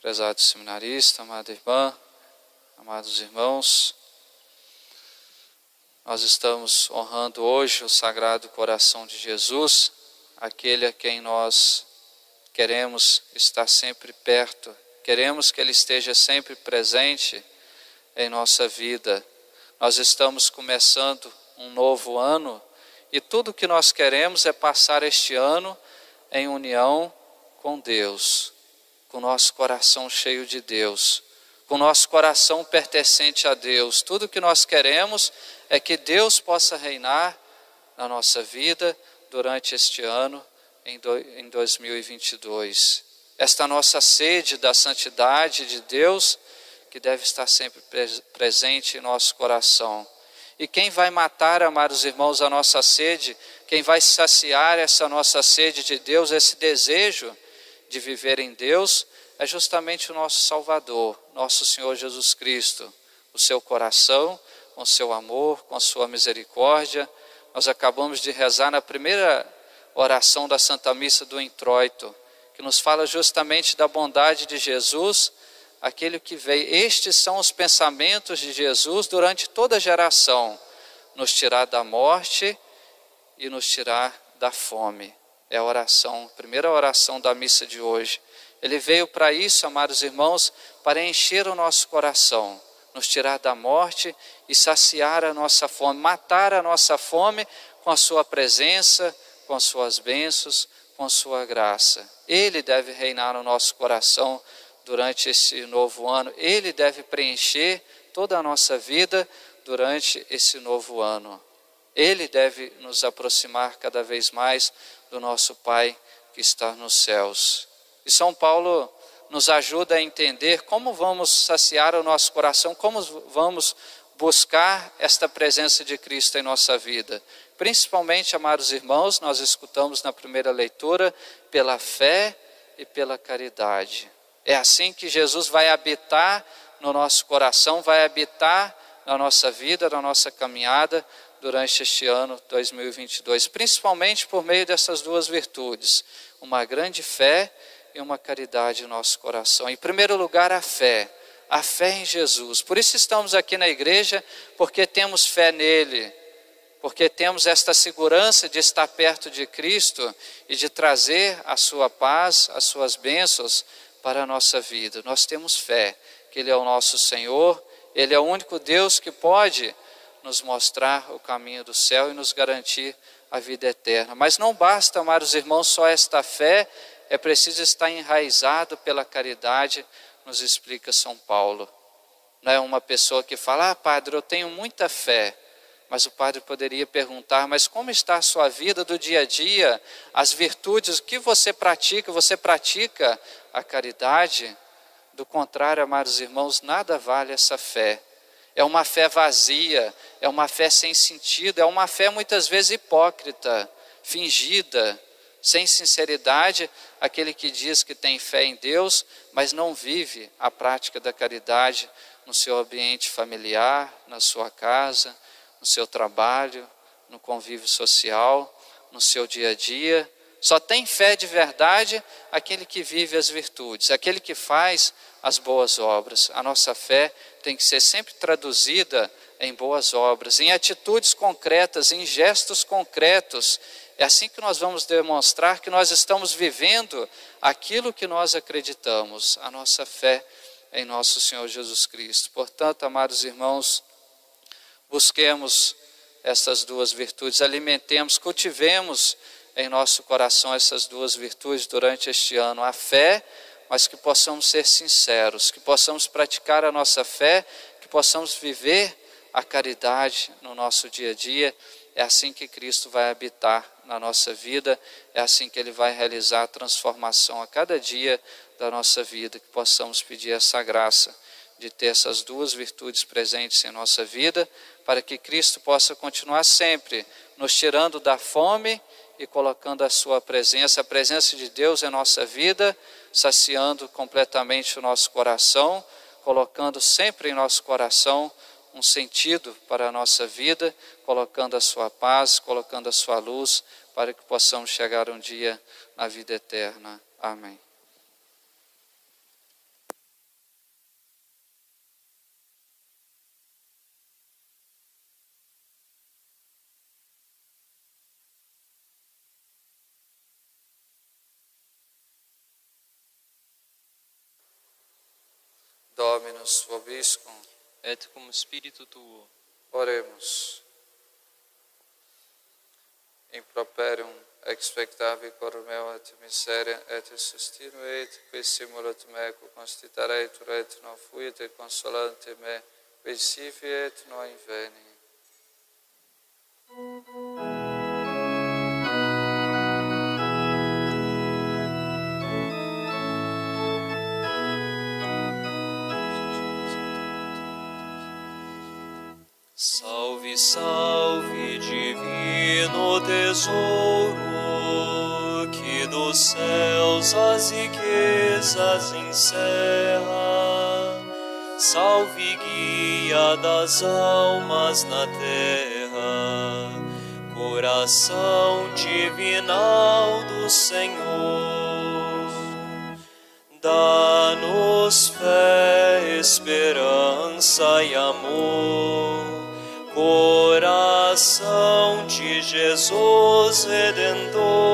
Prezado seminarista, amada irmã, amados irmãos, nós estamos honrando hoje o Sagrado Coração de Jesus, aquele a quem nós queremos estar sempre perto, queremos que Ele esteja sempre presente em nossa vida. Nós estamos começando um novo ano e tudo que nós queremos é passar este ano em união com Deus, com nosso coração cheio de Deus, com nosso coração pertencente a Deus. Tudo que nós queremos é que Deus possa reinar na nossa vida durante este ano, em 2022. Esta nossa sede da santidade de Deus, que deve estar sempre presente em nosso coração. E quem vai matar, amados irmãos, a nossa sede, quem vai saciar essa nossa sede de Deus, esse desejo de viver em Deus, é justamente o nosso Salvador, nosso Senhor Jesus Cristo. O seu coração, com seu amor, com a sua misericórdia. Nós acabamos de rezar na primeira oração da Santa Missa do Introito, que nos fala justamente da bondade de Jesus aquele que veio. Estes são os pensamentos de Jesus durante toda a geração: nos tirar da morte e nos tirar da fome. É a oração, a primeira oração da missa de hoje. Ele veio para isso, amados irmãos, para encher o nosso coração, nos tirar da morte e saciar a nossa fome, matar a nossa fome com a sua presença, com as suas bênçãos, com a sua graça. Ele deve reinar no nosso coração durante esse novo ano, Ele deve preencher toda a nossa vida durante esse novo ano. Ele deve nos aproximar cada vez mais do nosso Pai que está nos céus. E São Paulo nos ajuda a entender como vamos saciar o nosso coração, como vamos buscar esta presença de Cristo em nossa vida. Principalmente, amados irmãos, nós escutamos na primeira leitura, pela fé e pela caridade. É assim que Jesus vai habitar no nosso coração, vai habitar na nossa vida, na nossa caminhada durante este ano 2022, principalmente por meio dessas duas virtudes, uma grande fé e uma caridade no nosso coração. Em primeiro lugar, a fé, a fé em Jesus. Por isso estamos aqui na igreja, porque temos fé nele, porque temos esta segurança de estar perto de Cristo e de trazer a sua paz, as suas bênçãos para a nossa vida. Nós temos fé que Ele é o nosso Senhor, Ele é o único Deus que pode nos mostrar o caminho do céu e nos garantir a vida eterna. Mas não basta, amados irmãos, só esta fé, é preciso estar enraizado pela caridade, nos explica São Paulo. Não é uma pessoa que fala, ah, padre, eu tenho muita fé. Mas o padre poderia perguntar: mas como está a sua vida do dia a dia? As virtudes, o que você pratica? Você pratica a caridade? Do contrário, amados irmãos, nada vale essa fé. É uma fé vazia, é uma fé sem sentido, é uma fé muitas vezes hipócrita, fingida, sem sinceridade, aquele que diz que tem fé em Deus, mas não vive a prática da caridade no seu ambiente familiar, na sua casa, no seu trabalho, no convívio social, no seu dia a dia. Só tem fé de verdade aquele que vive as virtudes, aquele que faz as boas obras. A nossa fé tem que ser sempre traduzida em boas obras, em atitudes concretas, em gestos concretos. É assim que nós vamos demonstrar que nós estamos vivendo aquilo que nós acreditamos, a nossa fé em nosso Senhor Jesus Cristo. Portanto, amados irmãos, busquemos essas duas virtudes, alimentemos, cultivemos em nosso coração essas duas virtudes durante este ano, a fé, mas que possamos ser sinceros, que possamos praticar a nossa fé, que possamos viver a caridade no nosso dia a dia. É assim que Cristo vai habitar na nossa vida, é assim que Ele vai realizar a transformação a cada dia da nossa vida, que possamos pedir essa graça de ter essas duas virtudes presentes em nossa vida, para que Cristo possa continuar sempre nos tirando da fome e colocando a sua presença, a presença de Deus em nossa vida, saciando completamente o nosso coração, colocando sempre em nosso coração um sentido para a nossa vida, colocando a sua paz, colocando a sua luz, para que possamos chegar um dia na vida eterna. Amém. Dominus vobiscum. et cum spiritu tuo. Oremus. Improperium expectavi cor meo et miseria et sustinuit, qui simulat meco constitaretur et non fuit et consolante me, qui si fiet no inveni. Salve, salve, divino tesouro, que dos céus as riquezas encerra. Salve, guia das almas na terra, coração divinal do Senhor. Dá-nos fé, esperança e amor, coração de Jesus Redentor.